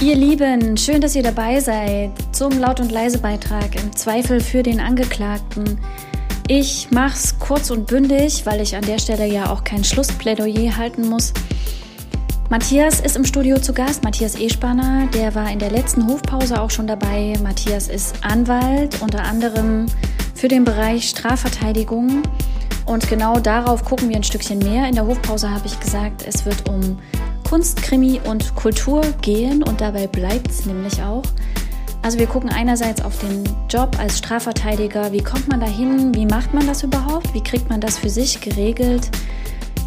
Ihr Lieben, schön, dass ihr dabei seid zum Laut- und Leise-Beitrag im Zweifel für den Angeklagten. Ich mach's kurz und bündig, weil ich an der Stelle ja auch kein Schlussplädoyer halten muss. Matthias ist im Studio zu Gast, Matthias Espanner, der war in der letzten Hofpause auch schon dabei. Matthias ist Anwalt, unter anderem für den Bereich Strafverteidigung. Und genau darauf gucken wir ein Stückchen mehr. In der Hofpause habe ich gesagt, es wird um Kunst, Krimi und Kultur gehen und dabei bleibt es nämlich auch. Also wir gucken einerseits auf den Job als Strafverteidiger, wie kommt man dahin, wie macht man das überhaupt, wie kriegt man das für sich geregelt,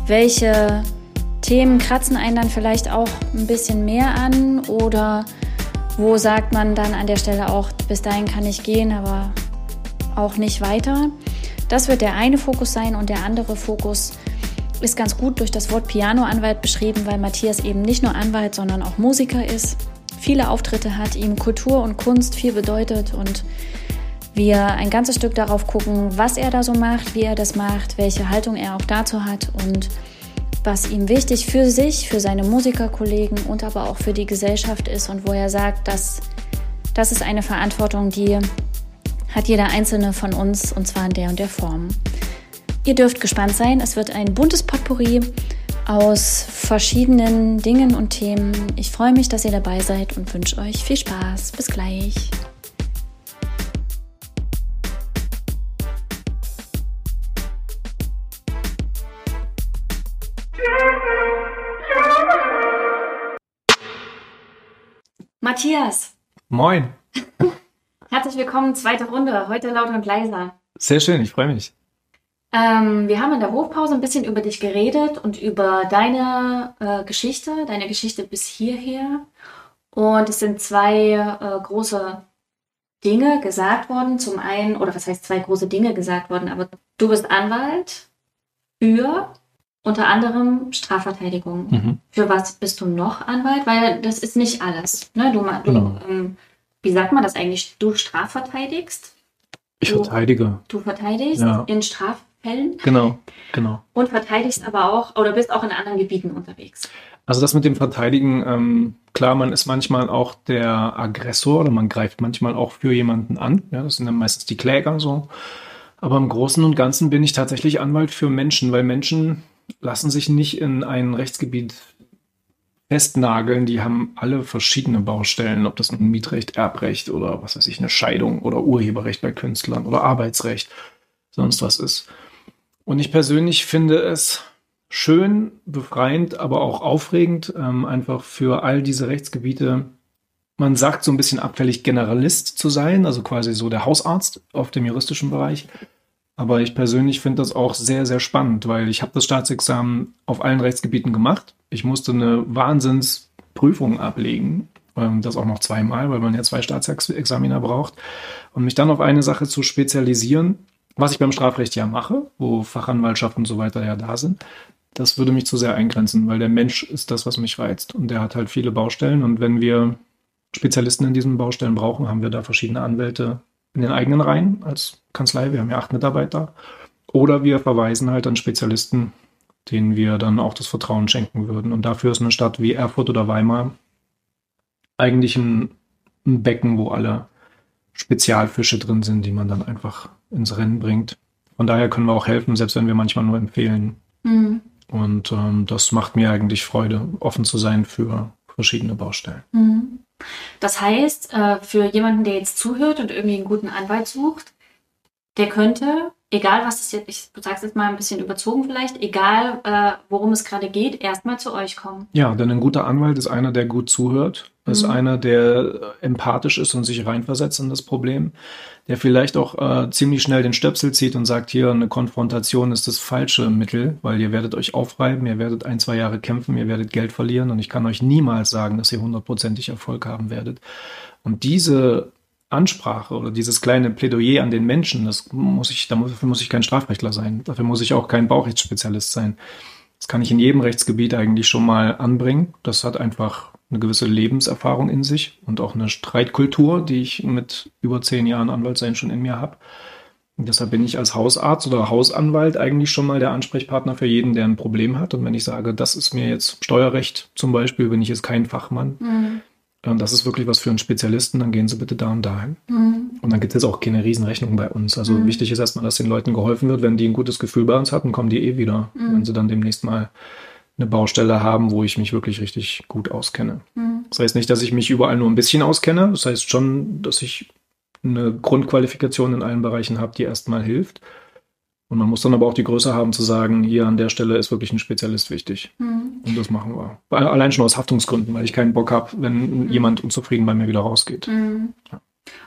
welche Themen kratzen einen dann vielleicht auch ein bisschen mehr an oder wo sagt man dann an der Stelle auch, bis dahin kann ich gehen, aber auch nicht weiter. Das wird der eine Fokus sein und der andere Fokus ist ganz gut durch das Wort Pianoanwalt beschrieben, weil Matthias eben nicht nur Anwalt, sondern auch Musiker ist, viele Auftritte hat, ihm Kultur und Kunst viel bedeutet und wir ein ganzes Stück darauf gucken, was er da so macht, wie er das macht, welche Haltung er auch dazu hat und was ihm wichtig für sich, für seine Musikerkollegen und aber auch für die Gesellschaft ist und wo er sagt, dass das ist eine Verantwortung, die hat jeder einzelne von uns und zwar in der und der Form. Ihr dürft gespannt sein, es wird ein buntes Potpourri aus verschiedenen Dingen und Themen. Ich freue mich, dass ihr dabei seid und wünsche euch viel Spaß. Bis gleich. Matthias. Moin. Herzlich willkommen, zweite Runde. Heute laut und leiser. Sehr schön, ich freue mich. Ähm, wir haben in der Hofpause ein bisschen über dich geredet und über deine äh, Geschichte, deine Geschichte bis hierher. Und es sind zwei äh, große Dinge gesagt worden. Zum einen, oder was heißt zwei große Dinge gesagt worden, aber du bist Anwalt für unter anderem Strafverteidigung. Mhm. Für was bist du noch Anwalt? Weil das ist nicht alles. Ne? Du, du genau. ähm, wie sagt man das eigentlich? Du strafverteidigst? Ich du, verteidige. Du verteidigst ja. in Straffällen? Genau, genau. Und verteidigst aber auch oder bist auch in anderen Gebieten unterwegs. Also das mit dem Verteidigen, ähm, klar, man ist manchmal auch der Aggressor oder man greift manchmal auch für jemanden an. Ja, das sind dann meistens die Kläger so. Aber im Großen und Ganzen bin ich tatsächlich Anwalt für Menschen, weil Menschen lassen sich nicht in ein Rechtsgebiet festnageln. Die haben alle verschiedene Baustellen, ob das ein Mietrecht, Erbrecht oder was weiß ich, eine Scheidung oder Urheberrecht bei Künstlern oder Arbeitsrecht, sonst was ist. Und ich persönlich finde es schön, befreiend, aber auch aufregend, ähm, einfach für all diese Rechtsgebiete. Man sagt so ein bisschen abfällig Generalist zu sein, also quasi so der Hausarzt auf dem juristischen Bereich. Aber ich persönlich finde das auch sehr, sehr spannend, weil ich habe das Staatsexamen auf allen Rechtsgebieten gemacht. Ich musste eine Wahnsinnsprüfung ablegen, ähm, das auch noch zweimal, weil man ja zwei Staatsexaminer braucht. Und mich dann auf eine Sache zu spezialisieren, was ich beim Strafrecht ja mache, wo Fachanwaltschaft und so weiter ja da sind, das würde mich zu sehr eingrenzen, weil der Mensch ist das, was mich reizt. Und der hat halt viele Baustellen. Und wenn wir Spezialisten in diesen Baustellen brauchen, haben wir da verschiedene Anwälte in den eigenen Reihen als Kanzlei. Wir haben ja acht Mitarbeiter. Oder wir verweisen halt an Spezialisten, denen wir dann auch das Vertrauen schenken würden. Und dafür ist eine Stadt wie Erfurt oder Weimar eigentlich ein, ein Becken, wo alle Spezialfische drin sind, die man dann einfach ins Rennen bringt. Von daher können wir auch helfen, selbst wenn wir manchmal nur empfehlen. Mhm. Und ähm, das macht mir eigentlich Freude, offen zu sein für verschiedene Baustellen. Mhm. Das heißt, äh, für jemanden, der jetzt zuhört und irgendwie einen guten Anwalt sucht, der könnte, egal was es jetzt, ich sage es jetzt mal ein bisschen überzogen vielleicht, egal äh, worum es gerade geht, erstmal zu euch kommen. Ja, denn ein guter Anwalt ist einer, der gut zuhört, ist mhm. einer, der empathisch ist und sich reinversetzt in das Problem, der vielleicht auch äh, ziemlich schnell den Stöpsel zieht und sagt, hier eine Konfrontation ist das falsche Mittel, weil ihr werdet euch aufreiben, ihr werdet ein, zwei Jahre kämpfen, ihr werdet Geld verlieren und ich kann euch niemals sagen, dass ihr hundertprozentig Erfolg haben werdet. Und diese Ansprache oder dieses kleine Plädoyer an den Menschen, das muss ich, dafür muss ich kein Strafrechtler sein. Dafür muss ich auch kein Baurechtsspezialist sein. Das kann ich in jedem Rechtsgebiet eigentlich schon mal anbringen. Das hat einfach eine gewisse Lebenserfahrung in sich und auch eine Streitkultur, die ich mit über zehn Jahren Anwaltsein schon in mir habe. Deshalb bin ich als Hausarzt oder Hausanwalt eigentlich schon mal der Ansprechpartner für jeden, der ein Problem hat. Und wenn ich sage, das ist mir jetzt Steuerrecht zum Beispiel, bin ich jetzt kein Fachmann, mhm. Das ist wirklich was für einen Spezialisten, dann gehen Sie bitte da und dahin. Mhm. Und dann gibt es auch keine Riesenrechnung bei uns. Also mhm. wichtig ist erstmal, dass den Leuten geholfen wird. Wenn die ein gutes Gefühl bei uns hatten, kommen die eh wieder. Mhm. Wenn sie dann demnächst mal eine Baustelle haben, wo ich mich wirklich richtig gut auskenne. Mhm. Das heißt nicht, dass ich mich überall nur ein bisschen auskenne. Das heißt schon, dass ich eine Grundqualifikation in allen Bereichen habe, die erstmal hilft. Und man muss dann aber auch die Größe haben zu sagen, hier an der Stelle ist wirklich ein Spezialist wichtig. Mhm. Und das machen wir. Allein schon aus Haftungsgründen, weil ich keinen Bock habe, wenn mhm. jemand unzufrieden bei mir wieder rausgeht. Mhm. Ja.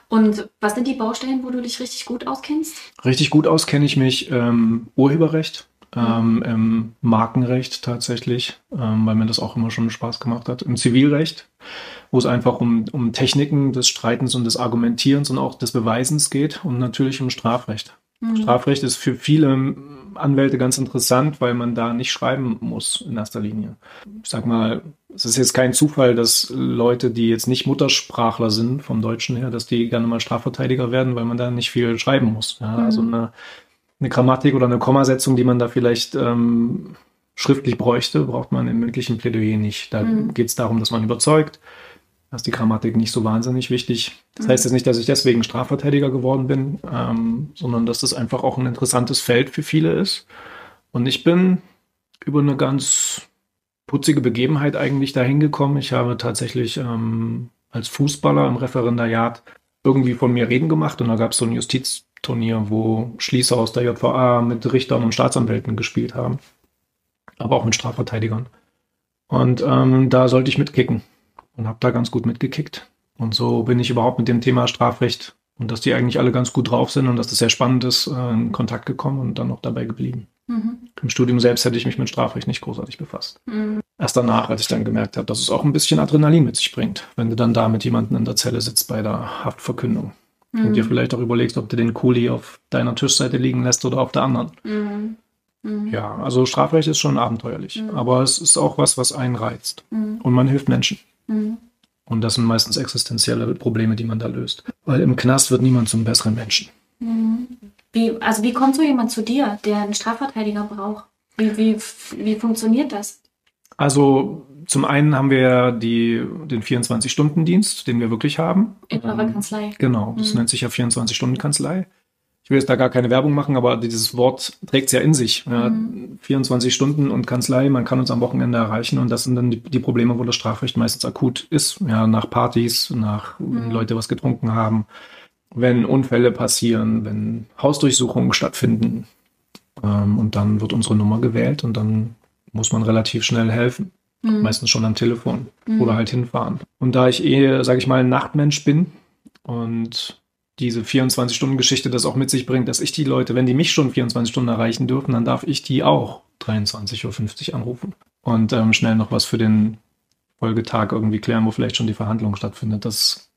Und was sind die Baustellen, wo du dich richtig gut auskennst? Richtig gut auskenne ich mich ähm, Urheberrecht, ähm, im Markenrecht tatsächlich, ähm, weil mir das auch immer schon Spaß gemacht hat. Im Zivilrecht, wo es einfach um, um Techniken des Streitens und des Argumentierens und auch des Beweisens geht und natürlich um Strafrecht. Mhm. Strafrecht ist für viele Anwälte ganz interessant, weil man da nicht schreiben muss in erster Linie. Ich sag mal, es ist jetzt kein Zufall, dass Leute, die jetzt nicht Muttersprachler sind vom Deutschen her, dass die gerne mal Strafverteidiger werden, weil man da nicht viel schreiben muss. Ja, also mhm. eine eine Grammatik oder eine Kommasetzung, die man da vielleicht ähm, schriftlich bräuchte, braucht man im mündlichen Plädoyer nicht. Da mhm. geht es darum, dass man überzeugt. Da ist die Grammatik nicht so wahnsinnig wichtig. Das mhm. heißt jetzt nicht, dass ich deswegen Strafverteidiger geworden bin, ähm, sondern dass das einfach auch ein interessantes Feld für viele ist. Und ich bin über eine ganz putzige Begebenheit eigentlich dahin gekommen. Ich habe tatsächlich ähm, als Fußballer im Referendariat irgendwie von mir reden gemacht und da gab es so ein Justiz Turnier, wo Schließer aus der JVA mit Richtern und Staatsanwälten gespielt haben. Aber auch mit Strafverteidigern. Und ähm, da sollte ich mitkicken und habe da ganz gut mitgekickt. Und so bin ich überhaupt mit dem Thema Strafrecht und dass die eigentlich alle ganz gut drauf sind und dass das sehr spannend ist, äh, in Kontakt gekommen und dann noch dabei geblieben. Mhm. Im Studium selbst hätte ich mich mit Strafrecht nicht großartig befasst. Mhm. Erst danach, als ich dann gemerkt habe, dass es auch ein bisschen Adrenalin mit sich bringt, wenn du dann da mit jemandem in der Zelle sitzt bei der Haftverkündung. Mhm. Und dir vielleicht auch überlegst, ob du den Kuli auf deiner Tischseite liegen lässt oder auf der anderen. Mhm. Mhm. Ja, also Strafrecht ist schon abenteuerlich. Mhm. Aber es ist auch was, was einen reizt. Mhm. Und man hilft Menschen. Mhm. Und das sind meistens existenzielle Probleme, die man da löst. Weil im Knast wird niemand zum besseren Menschen. Wie, also wie kommt so jemand zu dir, der einen Strafverteidiger braucht? Wie, wie, wie funktioniert das? Also zum einen haben wir die, den 24-Stunden-Dienst, den wir wirklich haben. In eurer Kanzlei. Genau, das mhm. nennt sich ja 24-Stunden-Kanzlei. Ich will jetzt da gar keine Werbung machen, aber dieses Wort trägt es ja in sich. Ja, mhm. 24 Stunden und Kanzlei, man kann uns am Wochenende erreichen und das sind dann die, die Probleme, wo das Strafrecht meistens akut ist. Ja, nach Partys, nach mhm. wenn Leute was getrunken haben, wenn Unfälle passieren, wenn Hausdurchsuchungen stattfinden. Ähm, und dann wird unsere Nummer gewählt und dann muss man relativ schnell helfen. Mhm. Meistens schon am Telefon mhm. oder halt hinfahren. Und da ich eh, sage ich mal, ein Nachtmensch bin und diese 24-Stunden-Geschichte das auch mit sich bringt, dass ich die Leute, wenn die mich schon 24 Stunden erreichen dürfen, dann darf ich die auch 23.50 Uhr anrufen und ähm, schnell noch was für den Folgetag irgendwie klären, wo vielleicht schon die Verhandlung stattfindet. Das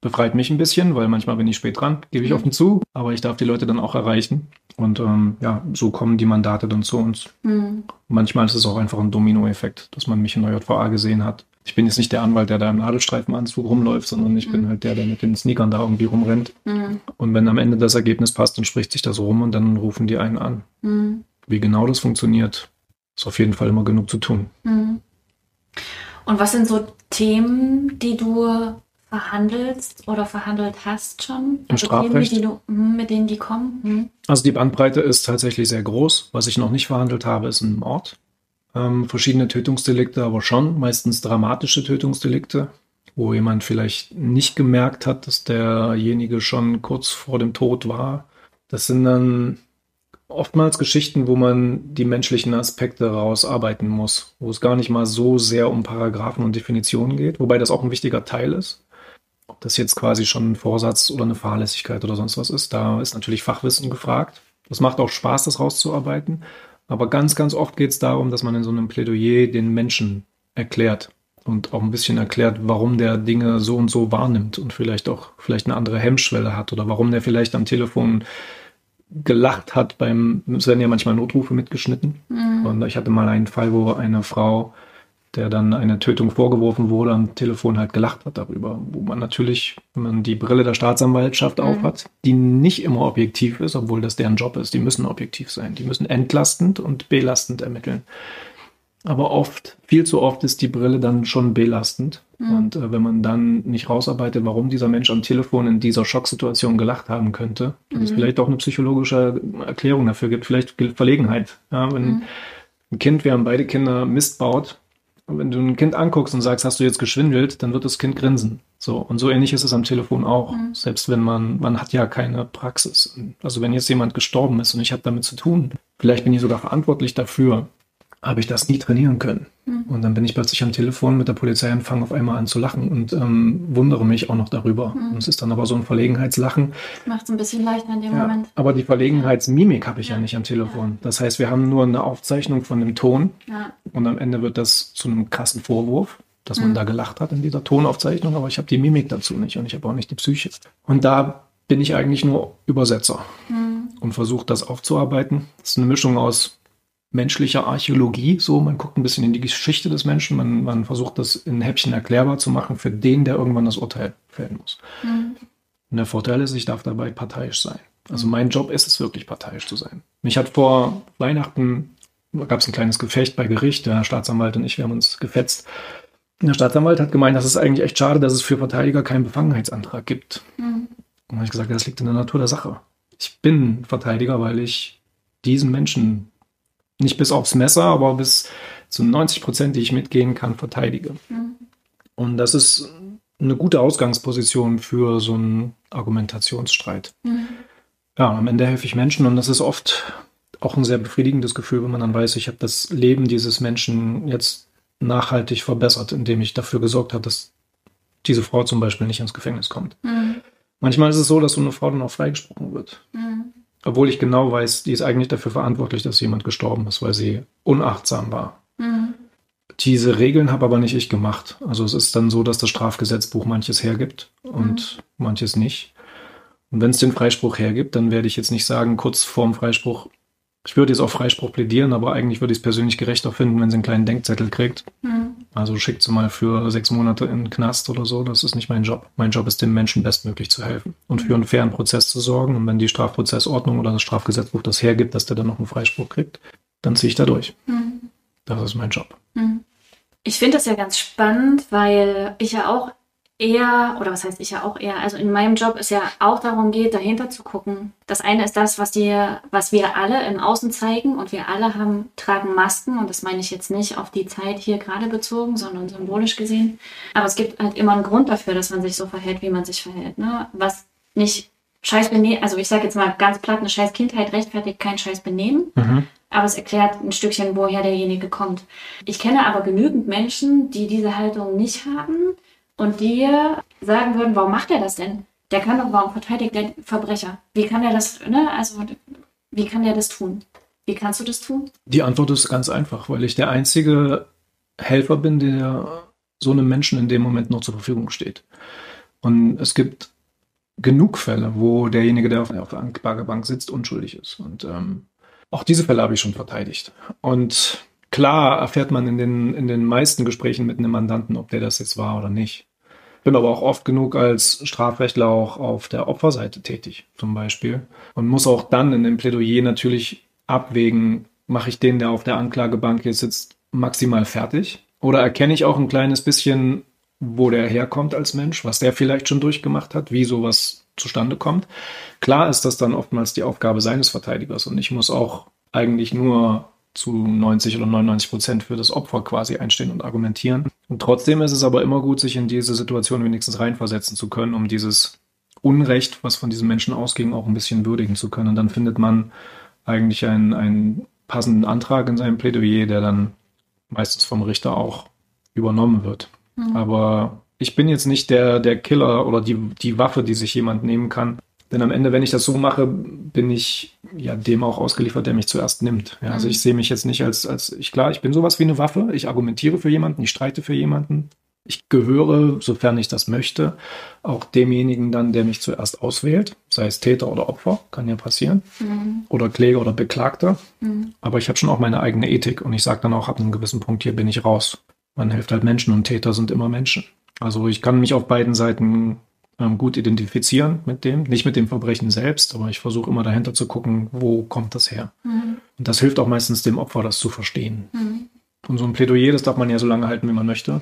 befreit mich ein bisschen, weil manchmal bin ich spät dran, gebe ich mhm. offen zu, aber ich darf die Leute dann auch erreichen. Und ähm, ja, so kommen die Mandate dann zu uns. Mhm. Manchmal ist es auch einfach ein Dominoeffekt, dass man mich in der JVA gesehen hat. Ich bin jetzt nicht der Anwalt, der da im Nadelstreifenanzug rumläuft, sondern ich mhm. bin halt der, der mit den Sneakern da irgendwie rumrennt. Mhm. Und wenn am Ende das Ergebnis passt, dann spricht sich das rum und dann rufen die einen an. Mhm. Wie genau das funktioniert, ist auf jeden Fall immer genug zu tun. Mhm. Und was sind so Themen, die du verhandelst oder verhandelt hast schon? Im also Strafrecht? Themen, mit, denen, mit, denen die kommen? Hm. Also die Bandbreite ist tatsächlich sehr groß. Was ich noch nicht verhandelt habe, ist ein Mord. Ähm, verschiedene Tötungsdelikte, aber schon meistens dramatische Tötungsdelikte, wo jemand vielleicht nicht gemerkt hat, dass derjenige schon kurz vor dem Tod war. Das sind dann oftmals Geschichten, wo man die menschlichen Aspekte rausarbeiten muss, wo es gar nicht mal so sehr um Paragraphen und Definitionen geht, wobei das auch ein wichtiger Teil ist ob das jetzt quasi schon ein Vorsatz oder eine Fahrlässigkeit oder sonst was ist. Da ist natürlich Fachwissen gefragt. Das macht auch Spaß, das rauszuarbeiten. Aber ganz, ganz oft geht es darum, dass man in so einem Plädoyer den Menschen erklärt und auch ein bisschen erklärt, warum der Dinge so und so wahrnimmt und vielleicht auch vielleicht eine andere Hemmschwelle hat oder warum der vielleicht am Telefon gelacht hat beim, es werden ja manchmal Notrufe mitgeschnitten. Mhm. Und ich hatte mal einen Fall, wo eine Frau der dann eine Tötung vorgeworfen wurde, am Telefon halt gelacht hat darüber. Wo man natürlich, wenn man die Brille der Staatsanwaltschaft mhm. aufhat, die nicht immer objektiv ist, obwohl das deren Job ist. Die müssen objektiv sein. Die müssen entlastend und belastend ermitteln. Aber oft, viel zu oft ist die Brille dann schon belastend. Mhm. Und äh, wenn man dann nicht rausarbeitet, warum dieser Mensch am Telefon in dieser Schocksituation gelacht haben könnte, dass mhm. es vielleicht auch eine psychologische Erklärung dafür gibt, vielleicht Verlegenheit. Ja, wenn mhm. ein Kind, wir haben beide Kinder, Mist baut, und wenn du ein Kind anguckst und sagst, hast du jetzt geschwindelt, dann wird das Kind grinsen. So. Und so ähnlich ist es am Telefon auch. Mhm. Selbst wenn man, man hat ja keine Praxis. Also wenn jetzt jemand gestorben ist und ich habe damit zu tun, vielleicht bin ich sogar verantwortlich dafür, habe ich das nie trainieren können. Mhm. Und dann bin ich plötzlich am Telefon mit der Polizei und fange auf einmal an zu lachen und ähm, wundere mich auch noch darüber. Mhm. Und es ist dann aber so ein Verlegenheitslachen. Macht es ein bisschen leichter in dem ja, Moment. Aber die Verlegenheitsmimik habe ich ja. ja. nicht am Telefon. Das heißt, wir haben nur eine Aufzeichnung von dem Ton ja. und am Ende wird das zu einem krassen Vorwurf dass man mhm. da gelacht hat in dieser Tonaufzeichnung, aber ich habe die Mimik dazu nicht und ich habe auch nicht die Psyche. Und da bin ich eigentlich nur Übersetzer mhm. und versuche das aufzuarbeiten. Das ist eine Mischung aus menschlicher Archäologie. So, man guckt ein bisschen in die Geschichte des Menschen, man, man versucht das in Häppchen erklärbar zu machen für den, der irgendwann das Urteil fällen muss. Mhm. Und der Vorteil ist, ich darf dabei parteiisch sein. Also mein Job ist es wirklich, parteiisch zu sein. Mich hat vor Weihnachten, gab es ein kleines Gefecht bei Gericht, der Staatsanwalt und ich, wir haben uns gefetzt. Der Staatsanwalt hat gemeint, das ist eigentlich echt schade, dass es für Verteidiger keinen Befangenheitsantrag gibt. Mhm. Und habe ich gesagt, das liegt in der Natur der Sache. Ich bin Verteidiger, weil ich diesen Menschen nicht bis aufs Messer, aber bis zu 90 Prozent, die ich mitgehen kann, verteidige. Mhm. Und das ist eine gute Ausgangsposition für so einen Argumentationsstreit. Mhm. Ja, am Ende helfe ich Menschen und das ist oft auch ein sehr befriedigendes Gefühl, wenn man dann weiß, ich habe das Leben dieses Menschen jetzt nachhaltig verbessert, indem ich dafür gesorgt habe, dass diese Frau zum Beispiel nicht ins Gefängnis kommt. Mhm. Manchmal ist es so, dass so eine Frau dann auch freigesprochen wird. Mhm. Obwohl ich genau weiß, die ist eigentlich dafür verantwortlich, dass jemand gestorben ist, weil sie unachtsam war. Mhm. Diese Regeln habe aber nicht ich gemacht. Also es ist dann so, dass das Strafgesetzbuch manches hergibt und mhm. manches nicht. Und wenn es den Freispruch hergibt, dann werde ich jetzt nicht sagen, kurz vorm Freispruch, ich würde jetzt auf Freispruch plädieren, aber eigentlich würde ich es persönlich gerechter finden, wenn sie einen kleinen Denkzettel kriegt. Mhm. Also schickt sie mal für sechs Monate in den Knast oder so. Das ist nicht mein Job. Mein Job ist, dem Menschen bestmöglich zu helfen und für einen fairen Prozess zu sorgen. Und wenn die Strafprozessordnung oder das Strafgesetzbuch das hergibt, dass der dann noch einen Freispruch kriegt, dann ziehe ich da durch. Mhm. Das ist mein Job. Mhm. Ich finde das ja ganz spannend, weil ich ja auch eher, oder was heißt ich ja auch eher, also in meinem Job ist ja auch darum geht, dahinter zu gucken. Das eine ist das, was dir, was wir alle im Außen zeigen und wir alle haben, tragen Masken und das meine ich jetzt nicht auf die Zeit hier gerade bezogen, sondern symbolisch gesehen. Aber es gibt halt immer einen Grund dafür, dass man sich so verhält, wie man sich verhält, ne? Was nicht scheiß Benehmen, also ich sage jetzt mal ganz platt, eine scheiß Kindheit rechtfertigt kein scheiß Benehmen. Mhm. Aber es erklärt ein Stückchen, woher derjenige kommt. Ich kenne aber genügend Menschen, die diese Haltung nicht haben, und die sagen würden, warum macht er das denn? Der kann doch, warum verteidigt der Verbrecher? Wie kann er das, ne? Also, wie kann der das tun? Wie kannst du das tun? Die Antwort ist ganz einfach, weil ich der einzige Helfer bin, der so einem Menschen in dem Moment noch zur Verfügung steht. Und es gibt genug Fälle, wo derjenige, der auf, der Anklagebank sitzt, unschuldig ist. Und ähm, auch diese Fälle habe ich schon verteidigt. Und klar erfährt man in den, in den meisten Gesprächen mit einem Mandanten, ob der das jetzt war oder nicht bin aber auch oft genug als Strafrechtler auch auf der Opferseite tätig, zum Beispiel. Und muss auch dann in dem Plädoyer natürlich abwägen, mache ich den, der auf der Anklagebank jetzt sitzt, maximal fertig? Oder erkenne ich auch ein kleines bisschen, wo der herkommt als Mensch, was der vielleicht schon durchgemacht hat, wie sowas zustande kommt? Klar ist das dann oftmals die Aufgabe seines Verteidigers und ich muss auch eigentlich nur zu 90 oder 99 Prozent für das Opfer quasi einstehen und argumentieren. Und trotzdem ist es aber immer gut, sich in diese Situation wenigstens reinversetzen zu können, um dieses Unrecht, was von diesen Menschen ausging, auch ein bisschen würdigen zu können. Und dann findet man eigentlich einen, einen passenden Antrag in seinem Plädoyer, der dann meistens vom Richter auch übernommen wird. Mhm. Aber ich bin jetzt nicht der, der Killer oder die, die Waffe, die sich jemand nehmen kann, denn am Ende, wenn ich das so mache, bin ich ja dem auch ausgeliefert, der mich zuerst nimmt. Ja, also mhm. ich sehe mich jetzt nicht als, als ich klar, ich bin sowas wie eine Waffe. Ich argumentiere für jemanden, ich streite für jemanden. Ich gehöre, sofern ich das möchte, auch demjenigen dann, der mich zuerst auswählt, sei es Täter oder Opfer, kann ja passieren, mhm. oder Kläger oder Beklagter. Mhm. Aber ich habe schon auch meine eigene Ethik und ich sage dann auch ab einem gewissen Punkt, hier bin ich raus. Man hilft halt Menschen und Täter sind immer Menschen. Also ich kann mich auf beiden Seiten ähm, gut identifizieren mit dem, nicht mit dem Verbrechen selbst, aber ich versuche immer dahinter zu gucken, wo kommt das her. Mhm. Und das hilft auch meistens dem Opfer, das zu verstehen. Mhm. Und so ein Plädoyer, das darf man ja so lange halten, wie man möchte.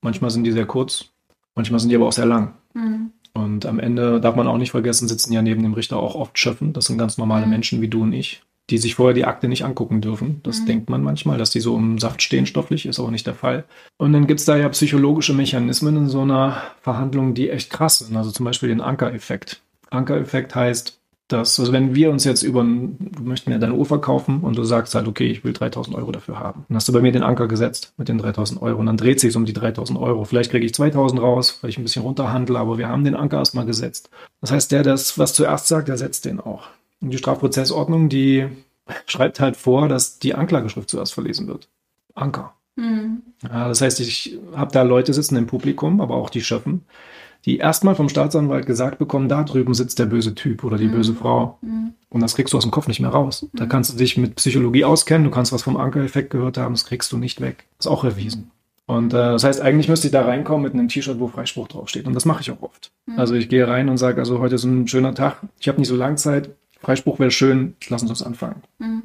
Manchmal sind die sehr kurz, manchmal sind die aber auch sehr lang. Mhm. Und am Ende darf man auch nicht vergessen, sitzen ja neben dem Richter auch oft Schöffen. Das sind ganz normale mhm. Menschen wie du und ich, die sich vorher die Akte nicht angucken dürfen. Das mhm. denkt man manchmal, dass die so im Saft stehen stofflich, ist aber nicht der Fall. Und dann gibt es da ja psychologische Mechanismen in so einer Verhandlung, die echt krass sind. Also zum Beispiel den Ankereffekt. Ankereffekt heißt, dass, also wenn wir uns jetzt über, du möchtest mir deine Uhr verkaufen und du sagst halt, okay, ich will 3000 Euro dafür haben. Dann hast du bei mir den Anker gesetzt mit den 3000 Euro und dann dreht sich um die 3000 Euro. Vielleicht kriege ich 2000 raus, weil ich ein bisschen runterhandle, aber wir haben den Anker erstmal gesetzt. Das heißt, der, das was zuerst sagt, der setzt den auch. Und die Strafprozessordnung, die schreibt halt vor, dass die Anklageschrift zuerst verlesen wird. Anker. Mhm. Ja, das heißt, ich habe da Leute sitzen im Publikum, aber auch die Schöffen, die erstmal vom Staatsanwalt gesagt bekommen, da drüben sitzt der böse Typ oder die mhm. böse Frau. Mhm. Und das kriegst du aus dem Kopf nicht mehr raus. Da mhm. kannst du dich mit Psychologie auskennen, du kannst was vom Ankereffekt gehört haben, das kriegst du nicht weg. Das ist auch erwiesen. Und äh, das heißt, eigentlich müsste ich da reinkommen mit einem T-Shirt, wo Freispruch draufsteht. Und das mache ich auch oft. Mhm. Also ich gehe rein und sage, also heute ist ein schöner Tag, ich habe nicht so lange Zeit, Freispruch wäre schön, lass uns anfangen. Mhm.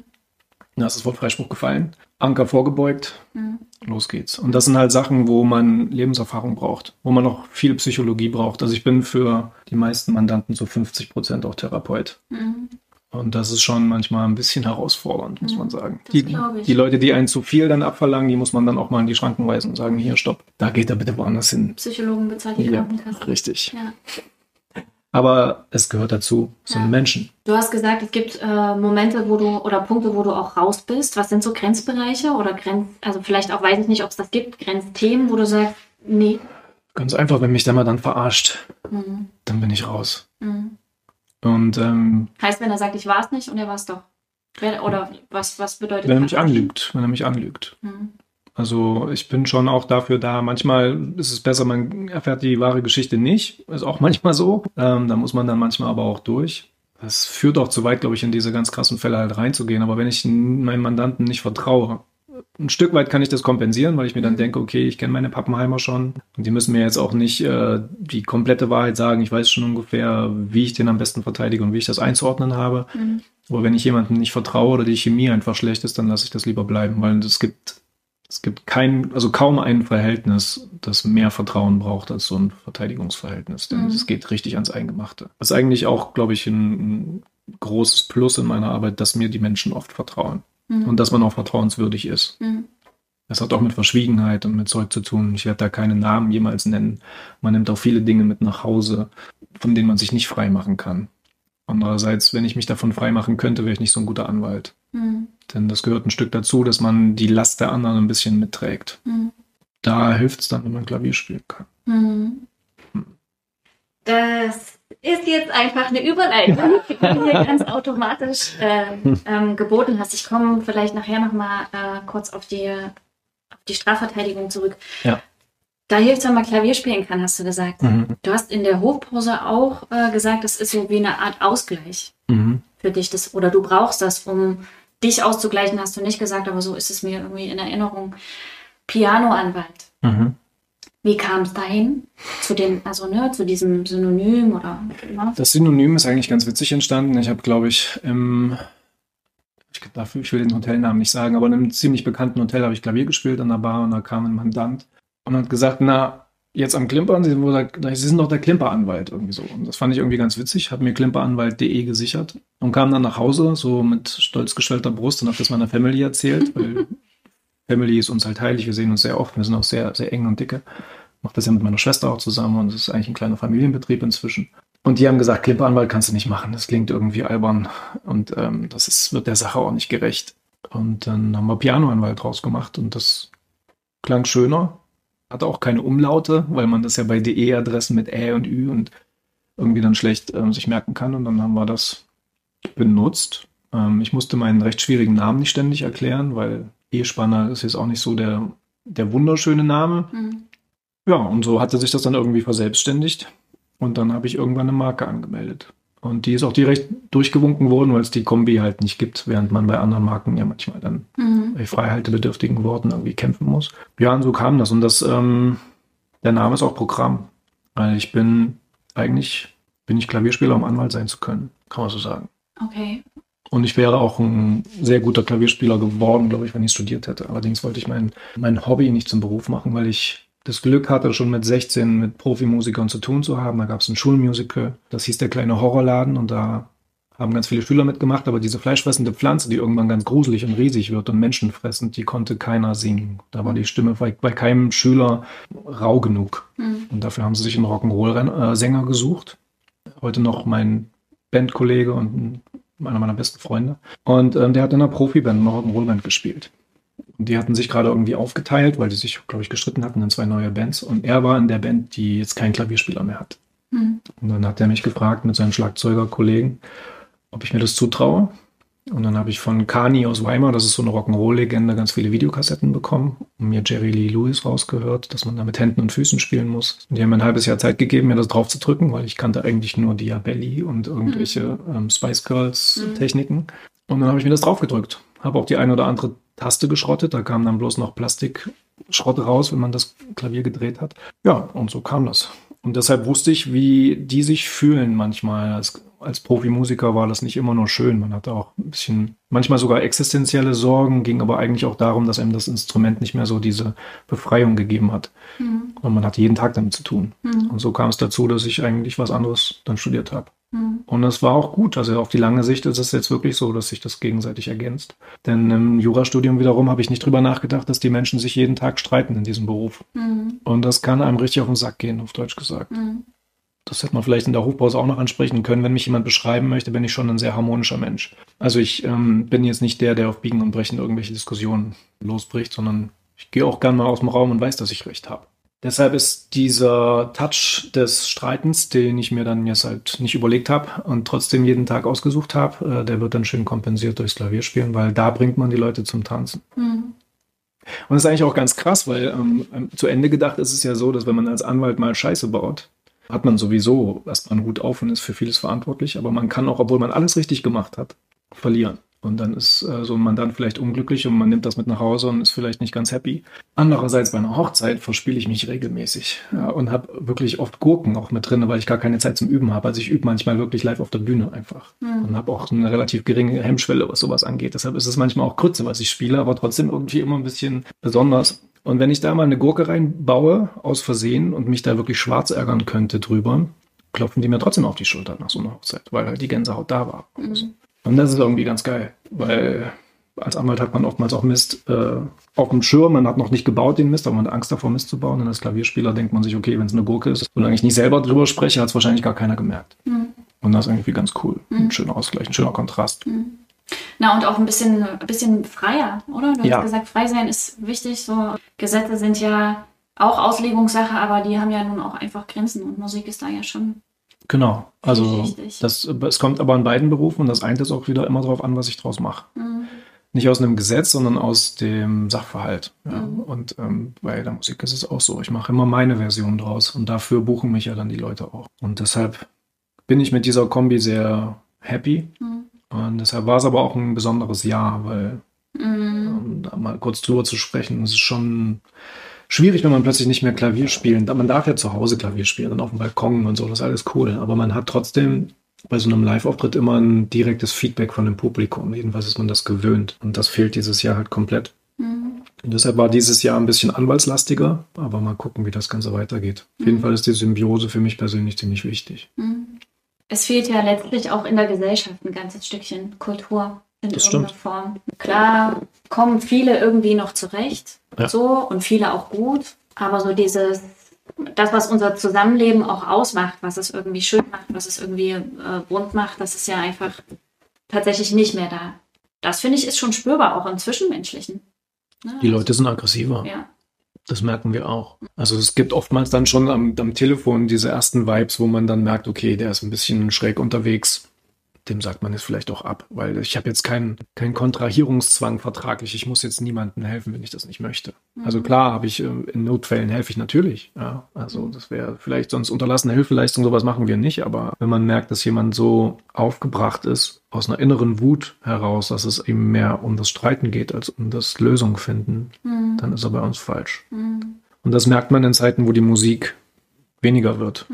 Da ist das Wort Freispruch gefallen. Anker vorgebeugt, mhm. los geht's. Und das sind halt Sachen, wo man Lebenserfahrung braucht, wo man noch viel Psychologie braucht. Also ich bin für die meisten Mandanten zu 50 Prozent auch Therapeut. Mhm. Und das ist schon manchmal ein bisschen herausfordernd, muss mhm. man sagen. Die, die, Leute, die einen zu viel dann abverlangen, die muss man dann auch mal in die Schranken weisen und sagen, hier, stopp, da geht er bitte woanders hin. Psychologen bezahlt die ja, Krankenkasse. Richtig. Ja. Aber es gehört dazu, so ja. Menschen. Du hast gesagt, es gibt äh, Momente, wo du oder Punkte, wo du auch raus bist. Was sind so Grenzbereiche oder Grenz, also vielleicht auch weiß ich nicht, ob es das gibt, Grenzthemen, wo du sagst, nee. Ganz einfach, wenn mich der mal dann verarscht, mhm. dann bin ich raus. Mhm. Und ähm, heißt, wenn er sagt, ich war es nicht und er war es doch. Oder was, was bedeutet Wenn er mich anlügt, wenn er mich anlügt. Mhm. Also ich bin schon auch dafür da. Manchmal ist es besser, man erfährt die wahre Geschichte nicht. Ist auch manchmal so. Ähm, da muss man dann manchmal aber auch durch. Das führt auch zu weit, glaube ich, in diese ganz krassen Fälle halt reinzugehen. Aber wenn ich meinem Mandanten nicht vertraue, ein Stück weit kann ich das kompensieren, weil ich mir dann denke, okay, ich kenne meine Pappenheimer schon und die müssen mir jetzt auch nicht äh, die komplette Wahrheit sagen. Ich weiß schon ungefähr, wie ich den am besten verteidige und wie ich das einzuordnen habe. Mhm. Aber wenn ich jemandem nicht vertraue oder die Chemie einfach schlecht ist, dann lasse ich das lieber bleiben, weil es gibt es gibt kein, also kaum ein Verhältnis, das mehr Vertrauen braucht als so ein Verteidigungsverhältnis. Denn es mhm. geht richtig ans Eingemachte. Das ist eigentlich auch, glaube ich, ein, ein, großes Plus in meiner Arbeit, dass mir die Menschen oft vertrauen. Mhm. Und dass man auch vertrauenswürdig ist. Mhm. Das hat auch mit Verschwiegenheit und mit Zeug zu tun. Ich werde da keine Namen jemals nennen. Man nimmt auch viele Dinge mit nach Hause, von denen man sich nicht frei machen kann. Andererseits, wenn ich mich davon frei machen könnte, wäre ich nicht so ein guter Anwalt. Mhm. Denn das gehört ein Stück dazu, dass man die Last der anderen ein bisschen mitträgt. Mhm. Da hilft es dann, wenn man Klavier spielen kann. Mhm. Das ist jetzt einfach eine Überleitung, die du hier ganz automatisch äh, ähm, geboten hast. Ich komme vielleicht nachher nochmal äh, kurz auf die, auf die Strafverteidigung zurück. Ja. Da hilft es, wenn man Klavier spielen kann, hast du gesagt. Mhm. Du hast in der Hochpause auch äh, gesagt, das ist so wie eine Art Ausgleich mhm. für dich. Das, oder du brauchst das, um dich auszugleichen, hast du nicht gesagt, aber so ist es mir irgendwie in Erinnerung. Pianoanwalt. Mhm. Wie kam es dahin? Zu dem, also ne, zu diesem Synonym oder? Ne? Das Synonym ist eigentlich ganz witzig entstanden. Ich habe, glaube ich, im ich, dafür, ich will den Hotelnamen nicht sagen, aber in einem ziemlich bekannten Hotel habe ich Klavier gespielt an der Bar und da kam ein Mandant und hat gesagt, na, jetzt am Klimpern, Sie, Sie sind doch der Klimperanwalt irgendwie so. Und das fand ich irgendwie ganz witzig, habe mir klimperanwalt.de gesichert und kam dann nach Hause, so mit stolz gestellter Brust und habe das meiner Family erzählt, weil Family ist uns halt heilig, wir sehen uns sehr oft, wir sind auch sehr, sehr eng und dicke. Mache das ja mit meiner Schwester auch zusammen und es ist eigentlich ein kleiner Familienbetrieb inzwischen. Und die haben gesagt, Klimperanwalt kannst du nicht machen, das klingt irgendwie albern und ähm, das ist, wird der Sache auch nicht gerecht. Und dann haben wir Pianoanwalt draus gemacht und das klang schöner, hat auch keine Umlaute, weil man das ja bei DE-Adressen mit Ä und Ü und irgendwie dann schlecht ähm, sich merken kann. Und dann haben wir das benutzt. Ähm, ich musste meinen recht schwierigen Namen nicht ständig erklären, weil E-Spanner ist jetzt auch nicht so der, der wunderschöne Name. Mhm. Ja, und so hatte sich das dann irgendwie verselbstständigt. Und dann habe ich irgendwann eine Marke angemeldet. Und die ist auch direkt durchgewunken worden, weil es die Kombi halt nicht gibt, während man bei anderen Marken ja manchmal dann mhm. bei freihaltebedürftigen Worten irgendwie kämpfen muss. Ja, und so kam das. Und das, ähm, der Name ist auch Programm. Weil ich bin eigentlich, bin ich Klavierspieler, um Anwalt sein zu können, kann man so sagen. Okay. Und ich wäre auch ein sehr guter Klavierspieler geworden, glaube ich, wenn ich studiert hätte. Allerdings wollte ich mein, mein Hobby nicht zum Beruf machen, weil ich das Glück hatte, schon mit 16 mit Profimusikern zu tun zu haben. Da gab es ein Schulmusical, das hieß der kleine Horrorladen und da haben ganz viele Schüler mitgemacht, aber diese fleischfressende Pflanze, die irgendwann ganz gruselig und riesig wird und menschenfressend, die konnte keiner singen. Da war die Stimme bei, bei keinem Schüler rau genug. Mhm. Und dafür haben sie sich einen Rock'n'Roll-Sänger gesucht. Heute noch mein Bandkollege und einer meiner besten Freunde. Und ähm, der hat in einer Profiband, einer Rock'n'Roll-Band gespielt. Und die hatten sich gerade irgendwie aufgeteilt, weil die sich, glaube ich, gestritten hatten in zwei neue Bands. Und er war in der Band, die jetzt keinen Klavierspieler mehr hat. Mhm. Und dann hat er mich gefragt mit seinen Schlagzeugerkollegen, ob ich mir das zutraue. Und dann habe ich von Kani aus Weimar, das ist so eine Rock'n'Roll-Legende, ganz viele Videokassetten bekommen und mir Jerry Lee Lewis rausgehört, dass man da mit Händen und Füßen spielen muss. Und die haben mir ein halbes Jahr Zeit gegeben, mir das drauf zu drücken, weil ich kannte eigentlich nur Diabelli und irgendwelche mhm. ähm, Spice Girls mhm. Techniken. Und dann habe ich mir das draufgedrückt. Habe auch die eine oder andere Taste geschrottet. Da kam dann bloß noch Plastikschrott raus, wenn man das Klavier gedreht hat. Ja, und so kam das. Und deshalb wusste ich, wie die sich fühlen manchmal. Als, als Profimusiker war das nicht immer nur schön. Man hatte auch ein bisschen, manchmal sogar existenzielle Sorgen, ging aber eigentlich auch darum, dass einem das Instrument nicht mehr so diese Befreiung gegeben hat. Mhm. Und man hatte jeden Tag damit zu tun. Mhm. Und so kam es dazu, dass ich eigentlich was anderes dann studiert habe. Mhm. Und das war auch gut. Also auf die lange Sicht ist es jetzt wirklich so, dass sich das gegenseitig ergänzt. Denn im Jurastudium wiederum habe ich nicht drüber nachgedacht, dass die Menschen sich jeden Tag streiten in diesem Beruf. Mhm. Und das kann einem richtig auf den Sack gehen, auf Deutsch gesagt. Das hätte man vielleicht in der Hofpause auch noch ansprechen können. Wenn mich jemand beschreiben möchte, bin ich schon ein sehr harmonischer Mensch. Also ich ähm, bin jetzt nicht der, der auf Biegen und Brechen irgendwelche Diskussionen losbricht, sondern ich gehe auch gern mal aus dem Raum und weiß, dass ich recht habe. Deshalb ist dieser Touch des Streitens, den ich mir dann jetzt halt nicht überlegt habe und trotzdem jeden Tag ausgesucht habe, äh, der wird dann schön kompensiert durchs Klavierspielen, weil da bringt man die Leute zum Tanzen. Mhm. Und das ist eigentlich auch ganz krass, weil ähm, ähm, zu Ende gedacht ist es ja so, dass wenn man als Anwalt mal Scheiße baut, hat man sowieso erstmal einen Hut auf und ist für vieles verantwortlich, aber man kann auch, obwohl man alles richtig gemacht hat, verlieren. Und dann ist äh, so ein Mandant vielleicht unglücklich und man nimmt das mit nach Hause und ist vielleicht nicht ganz happy. Andererseits bei einer Hochzeit verspiele ich mich regelmäßig ja, und habe wirklich oft Gurken auch mit drin, weil ich gar keine Zeit zum Üben habe. Also ich übe manchmal wirklich live auf der Bühne einfach mhm. und habe auch eine relativ geringe Hemmschwelle, was sowas angeht. Deshalb ist es manchmal auch Krütze, was ich spiele, aber trotzdem irgendwie immer ein bisschen besonders. Und wenn ich da mal eine Gurke reinbaue, aus Versehen, und mich da wirklich schwarz ärgern könnte drüber, klopfen die mir trotzdem auf die Schulter nach so einer Hochzeit, weil halt die Gänsehaut da war. Mhm. Und das ist irgendwie ganz geil, weil als Anwalt hat man oftmals auch Mist äh, auf dem Schirm. Man hat noch nicht gebaut den Mist, aber man hat Angst davor, Mist zu bauen. Und als Klavierspieler denkt man sich, okay, wenn es eine Gurke ist, solange ich nicht selber drüber spreche, hat es wahrscheinlich gar keiner gemerkt. Mhm. Und das ist irgendwie ganz cool. Mhm. Ein schöner Ausgleich, ein schöner Kontrast. Mhm. Na, und auch ein bisschen, ein bisschen freier, oder? Du ja. hast gesagt, frei sein ist wichtig. So Gesetze sind ja auch Auslegungssache, aber die haben ja nun auch einfach Grenzen und Musik ist da ja schon Genau, also das, es kommt aber an beiden Berufen und das eint ist auch wieder immer darauf an, was ich draus mache. Mhm. Nicht aus einem Gesetz, sondern aus dem Sachverhalt. Ja. Mhm. Und ähm, bei der Musik ist es auch so. Ich mache immer meine Version draus und dafür buchen mich ja dann die Leute auch. Und deshalb bin ich mit dieser Kombi sehr happy. Mhm. Und deshalb war es aber auch ein besonderes Jahr, weil mhm. um da mal kurz drüber zu sprechen, es ist schon schwierig, wenn man plötzlich nicht mehr Klavier spielen. Man darf ja zu Hause Klavier spielen, dann auf dem Balkon und so, das ist alles cool. Aber man hat trotzdem bei so einem Live-Auftritt immer ein direktes Feedback von dem Publikum. Jedenfalls ist man das gewöhnt. Und das fehlt dieses Jahr halt komplett. Mhm. Und deshalb war dieses Jahr ein bisschen anwaltslastiger, aber mal gucken, wie das Ganze weitergeht. Auf jeden mhm. Fall ist die Symbiose für mich persönlich ziemlich wichtig. Mhm. Es fehlt ja letztlich auch in der Gesellschaft ein ganzes Stückchen Kultur in das irgendeiner stimmt. Form. Klar kommen viele irgendwie noch zurecht, ja. so und viele auch gut, aber so dieses, das, was unser Zusammenleben auch ausmacht, was es irgendwie schön macht, was es irgendwie äh, bunt macht, das ist ja einfach tatsächlich nicht mehr da. Das finde ich ist schon spürbar, auch im Zwischenmenschlichen. Ne? Die Leute sind aggressiver. Ja. Das merken wir auch. Also es gibt oftmals dann schon am, am Telefon diese ersten Vibes, wo man dann merkt, okay, der ist ein bisschen schräg unterwegs dem sagt man es vielleicht auch ab, weil ich habe jetzt keinen keinen Kontrahierungszwang vertraglich. Ich muss jetzt niemandem helfen, wenn ich das nicht möchte. Mhm. Also klar, habe ich äh, in Notfällen helfe ich natürlich. Ja, also das wäre vielleicht sonst unterlassene Hilfeleistung, sowas machen wir nicht. Aber wenn man merkt, dass jemand so aufgebracht ist aus einer inneren Wut heraus, dass es eben mehr um das Streiten geht als um das Lösung finden, mhm. dann ist er bei uns falsch. Mhm. Und das merkt man in Zeiten, wo die Musik weniger wird.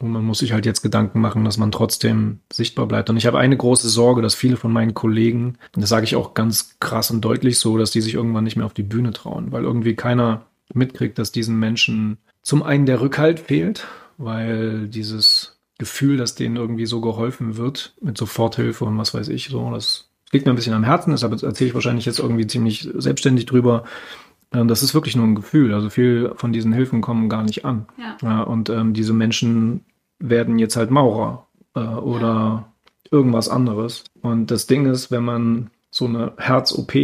Und man muss sich halt jetzt Gedanken machen, dass man trotzdem sichtbar bleibt. Und ich habe eine große Sorge, dass viele von meinen Kollegen, und das sage ich auch ganz krass und deutlich so, dass die sich irgendwann nicht mehr auf die Bühne trauen, weil irgendwie keiner mitkriegt, dass diesen Menschen zum einen der Rückhalt fehlt, weil dieses Gefühl, dass denen irgendwie so geholfen wird mit Soforthilfe und was weiß ich, so, das liegt mir ein bisschen am Herzen, deshalb erzähle ich wahrscheinlich jetzt irgendwie ziemlich selbstständig drüber. Ähm, das ist wirklich nur ein Gefühl. Also viel von diesen Hilfen kommen gar nicht an. Ja. und ähm, diese Menschen werden jetzt halt Maurer äh, oder ja. irgendwas anderes. Und das Ding ist, wenn man so eine Herz-OP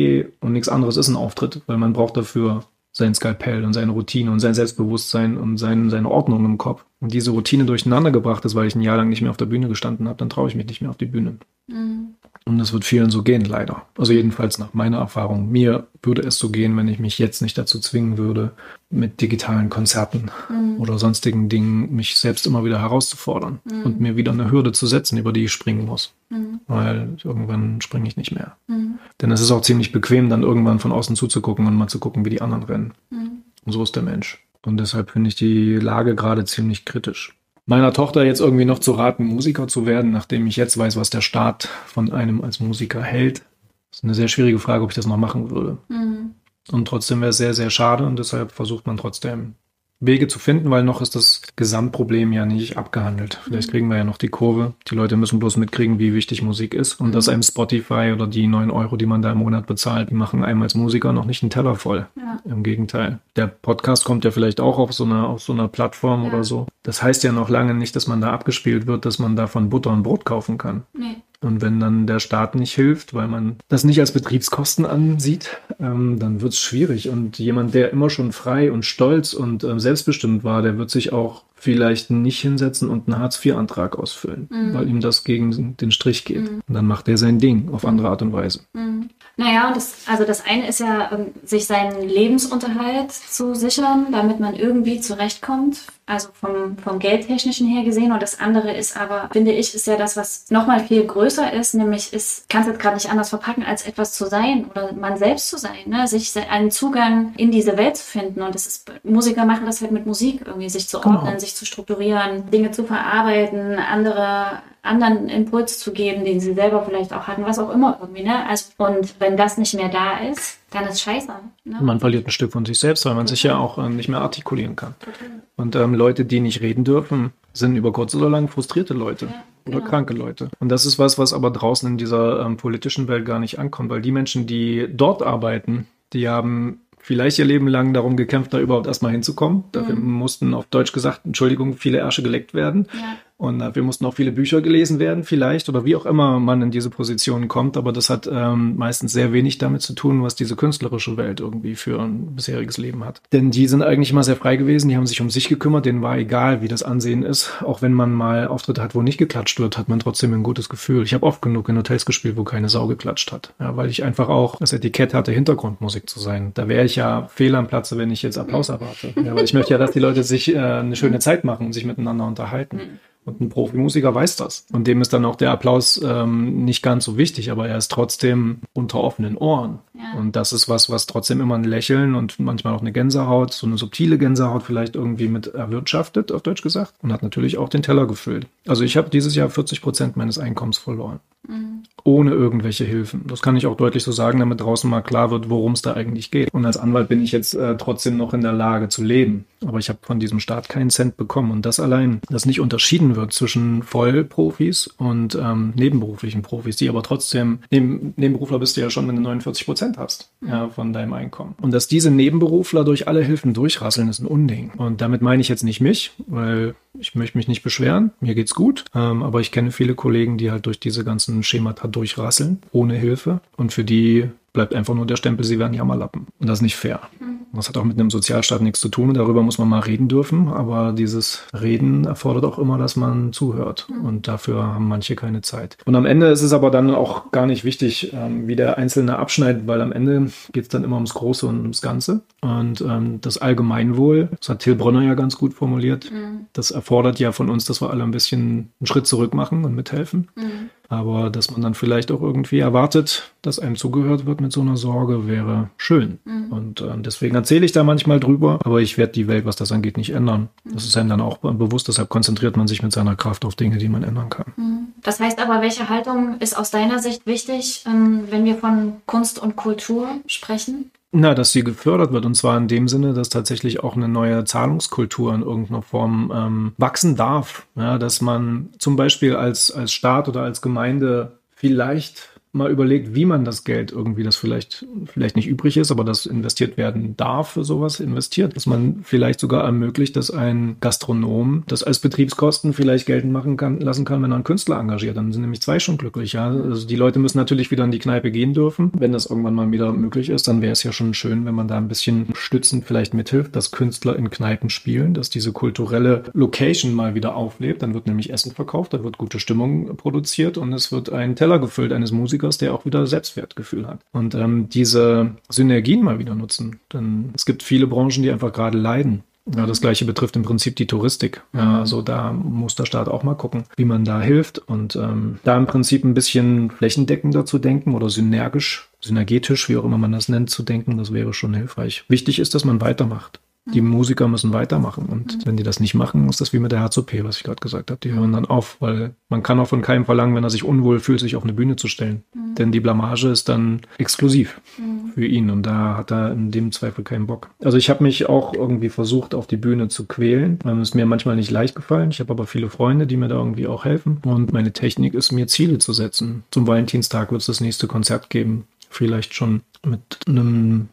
und nichts anderes ist ein Auftritt, weil man braucht dafür sein Skalpell und seine Routine und sein Selbstbewusstsein und sein, seine Ordnung im Kopf. Und diese Routine durcheinander gebracht ist, weil ich ein Jahr lang nicht mehr auf der Bühne gestanden habe, dann traue ich mich nicht mehr auf die Bühne. Mhm. Und das wird vielen so gehen, leider. Also jedenfalls nach meiner Erfahrung. Mir würde es so gehen, wenn ich mich jetzt nicht dazu zwingen würde, mit digitalen Konzerten mhm. oder sonstigen Dingen mich selbst immer wieder herauszufordern mhm. und mir wieder eine Hürde zu setzen, über die ich springen muss. Mhm. Weil irgendwann springe ich nicht mehr. Mhm. Denn es ist auch ziemlich bequem, dann irgendwann von außen zuzugucken und mal zu gucken, wie die anderen rennen. Mhm. Und so ist der Mensch. Und deshalb finde ich die Lage gerade ziemlich kritisch meiner Tochter jetzt irgendwie noch zu raten, Musiker zu werden, nachdem ich jetzt weiß, was der Staat von einem als Musiker hält. Das ist eine sehr schwierige Frage, ob ich das noch machen würde. Mhm. Und trotzdem wäre es sehr, sehr schade und deshalb versucht man trotzdem Wege zu finden, weil noch ist das Gesamtproblem ja nicht abgehandelt. Vielleicht mhm. kriegen wir ja noch die Kurve. Die Leute müssen bloß mitkriegen, wie wichtig Musik ist und mhm. dass einem Spotify oder die neun Euro, die man da im Monat bezahlt, die machen einem als Musiker noch nicht einen Teller voll. Ja. Im Gegenteil. Der Podcast kommt ja vielleicht auch auf so einer, auf so einer Plattform ja. oder so. Das heißt ja noch lange nicht, dass man da abgespielt wird, dass man davon Butter und Brot kaufen kann. Nee. Und wenn dann der Staat nicht hilft, weil man das nicht als Betriebskosten ansieht, ähm, dann wird es schwierig. Und jemand, der immer schon frei und stolz und ähm, selbstbestimmt war, der wird sich auch vielleicht nicht hinsetzen und einen Hartz-IV-Antrag ausfüllen, mhm. weil ihm das gegen den Strich geht. Mhm. Und dann macht er sein Ding auf andere Art und Weise. Mhm. Naja, das, also das eine ist ja, ähm, sich seinen Lebensunterhalt zu sichern, damit man irgendwie zurechtkommt, also vom, vom Geldtechnischen her gesehen. Und das andere ist aber, finde ich, ist ja das, was nochmal viel größer ist, nämlich ist, kann es jetzt gerade nicht anders verpacken, als etwas zu sein oder man selbst zu sein, ne? sich einen Zugang in diese Welt zu finden. Und das ist, Musiker machen das halt mit Musik irgendwie, sich zu genau. ordnen, genau. sich zu strukturieren, Dinge zu verarbeiten, andere anderen Impuls zu geben, den sie selber vielleicht auch hatten, was auch immer irgendwie, ne? Also, und wenn das nicht mehr da ist, dann ist scheiße. Ne? Man verliert ein Stück von sich selbst, weil man Total. sich ja auch äh, nicht mehr artikulieren kann. Total. Und ähm, Leute, die nicht reden dürfen, sind über kurz oder lang frustrierte Leute ja, oder genau. kranke Leute. Und das ist was, was aber draußen in dieser ähm, politischen Welt gar nicht ankommt, weil die Menschen, die dort arbeiten, die haben vielleicht ihr Leben lang darum gekämpft, da überhaupt erstmal hinzukommen. Dafür mhm. mussten auf Deutsch gesagt, Entschuldigung, viele Ärsche geleckt werden. Ja. Und dafür mussten auch viele Bücher gelesen werden, vielleicht, oder wie auch immer man in diese Position kommt. Aber das hat ähm, meistens sehr wenig damit zu tun, was diese künstlerische Welt irgendwie für ein bisheriges Leben hat. Denn die sind eigentlich immer sehr frei gewesen, die haben sich um sich gekümmert, denen war egal, wie das Ansehen ist. Auch wenn man mal Auftritte hat, wo nicht geklatscht wird, hat man trotzdem ein gutes Gefühl. Ich habe oft genug in Hotels gespielt, wo keine Sau geklatscht hat. Ja, weil ich einfach auch das Etikett hatte, Hintergrundmusik zu sein. Da wäre ich ja fehl am Platze, wenn ich jetzt Applaus erwarte. Ja, weil ich möchte ja, dass die Leute sich äh, eine schöne Zeit machen und sich miteinander unterhalten. Und ein Profimusiker weiß das. Und dem ist dann auch der Applaus ähm, nicht ganz so wichtig, aber er ist trotzdem unter offenen Ohren. Ja. Und das ist was, was trotzdem immer ein Lächeln und manchmal auch eine Gänsehaut, so eine subtile Gänsehaut vielleicht irgendwie mit erwirtschaftet, auf Deutsch gesagt. Und hat natürlich auch den Teller gefüllt. Also ich habe dieses Jahr 40 Prozent meines Einkommens verloren. Mhm. Ohne irgendwelche Hilfen. Das kann ich auch deutlich so sagen, damit draußen mal klar wird, worum es da eigentlich geht. Und als Anwalt bin ich jetzt äh, trotzdem noch in der Lage zu leben. Aber ich habe von diesem Staat keinen Cent bekommen. Und das allein, dass nicht unterschieden wird zwischen Vollprofis und ähm, nebenberuflichen Profis, die aber trotzdem, neben, Nebenberufler bist du ja schon, wenn du 49 Prozent hast ja, von deinem Einkommen. Und dass diese Nebenberufler durch alle Hilfen durchrasseln, ist ein Unding. Und damit meine ich jetzt nicht mich, weil ich möchte mich nicht beschweren. Mir geht's gut. Ähm, aber ich kenne viele Kollegen, die halt durch diese ganzen Schemata durchrasseln, ohne Hilfe. Und für die bleibt einfach nur der Stempel, sie werden Jammerlappen. Und das ist nicht fair. Mhm. Das hat auch mit einem Sozialstaat nichts zu tun. Darüber muss man mal reden dürfen. Aber dieses Reden erfordert auch immer, dass man zuhört. Mhm. Und dafür haben manche keine Zeit. Und am Ende ist es aber dann auch gar nicht wichtig, ähm, wie der Einzelne abschneidet, weil am Ende geht es dann immer ums Große und ums Ganze. Und ähm, das Allgemeinwohl, das hat Till Bronner ja ganz gut formuliert, mhm. das erfordert ja von uns, dass wir alle ein bisschen einen Schritt zurück machen und mithelfen. Mhm. Aber dass man dann vielleicht auch irgendwie erwartet, dass einem zugehört wird mit so einer Sorge, wäre schön. Mhm. Und äh, deswegen erzähle ich da manchmal drüber, aber ich werde die Welt, was das angeht, nicht ändern. Mhm. Das ist einem dann auch bewusst, deshalb konzentriert man sich mit seiner Kraft auf Dinge, die man ändern kann. Mhm. Das heißt aber, welche Haltung ist aus deiner Sicht wichtig, ähm, wenn wir von Kunst und Kultur sprechen? Na, dass sie gefördert wird und zwar in dem Sinne, dass tatsächlich auch eine neue Zahlungskultur in irgendeiner Form ähm, wachsen darf. Ja, dass man zum Beispiel als, als Staat oder als Gemeinde vielleicht mal überlegt, wie man das Geld irgendwie, das vielleicht, vielleicht nicht übrig ist, aber das investiert werden darf für sowas investiert, dass man vielleicht sogar ermöglicht, dass ein Gastronom das als Betriebskosten vielleicht geltend machen kann, lassen kann, wenn er einen Künstler engagiert. Dann sind nämlich zwei schon glücklich, ja. Also die Leute müssen natürlich wieder in die Kneipe gehen dürfen. Wenn das irgendwann mal wieder möglich ist, dann wäre es ja schon schön, wenn man da ein bisschen stützend vielleicht mithilft, dass Künstler in Kneipen spielen, dass diese kulturelle Location mal wieder auflebt. Dann wird nämlich Essen verkauft, da wird gute Stimmung produziert und es wird ein Teller gefüllt eines Musikers Musikers, der auch wieder Selbstwertgefühl hat. Und ähm, diese Synergien mal wieder nutzen. Denn es gibt viele Branchen, die einfach gerade leiden. Ja, das gleiche betrifft im Prinzip die Touristik. Ja, mhm. also da muss der Staat auch mal gucken, wie man da hilft und ähm, da im Prinzip ein bisschen flächendeckender zu denken oder synergisch, synergetisch, wie auch immer man das nennt, zu denken, das wäre schon hilfreich. Wichtig ist, dass man weitermacht. Die Musiker müssen weitermachen. Und mhm. wenn die das nicht machen, ist das wie mit der Herz-OP, was ich gerade gesagt habe. Die hören dann auf, weil man kann auch von keinem verlangen, wenn er sich unwohl fühlt, sich auf eine Bühne zu stellen. Mhm. Denn die Blamage ist dann exklusiv mhm. für ihn und da hat er in dem Zweifel keinen Bock. Also ich habe mich auch irgendwie versucht, auf die Bühne zu quälen. Es ist mir manchmal nicht leicht gefallen. Ich habe aber viele Freunde, die mir da irgendwie auch helfen. Und meine Technik ist mir Ziele zu setzen. Zum Valentinstag wird es das nächste Konzert geben. Vielleicht schon mit einem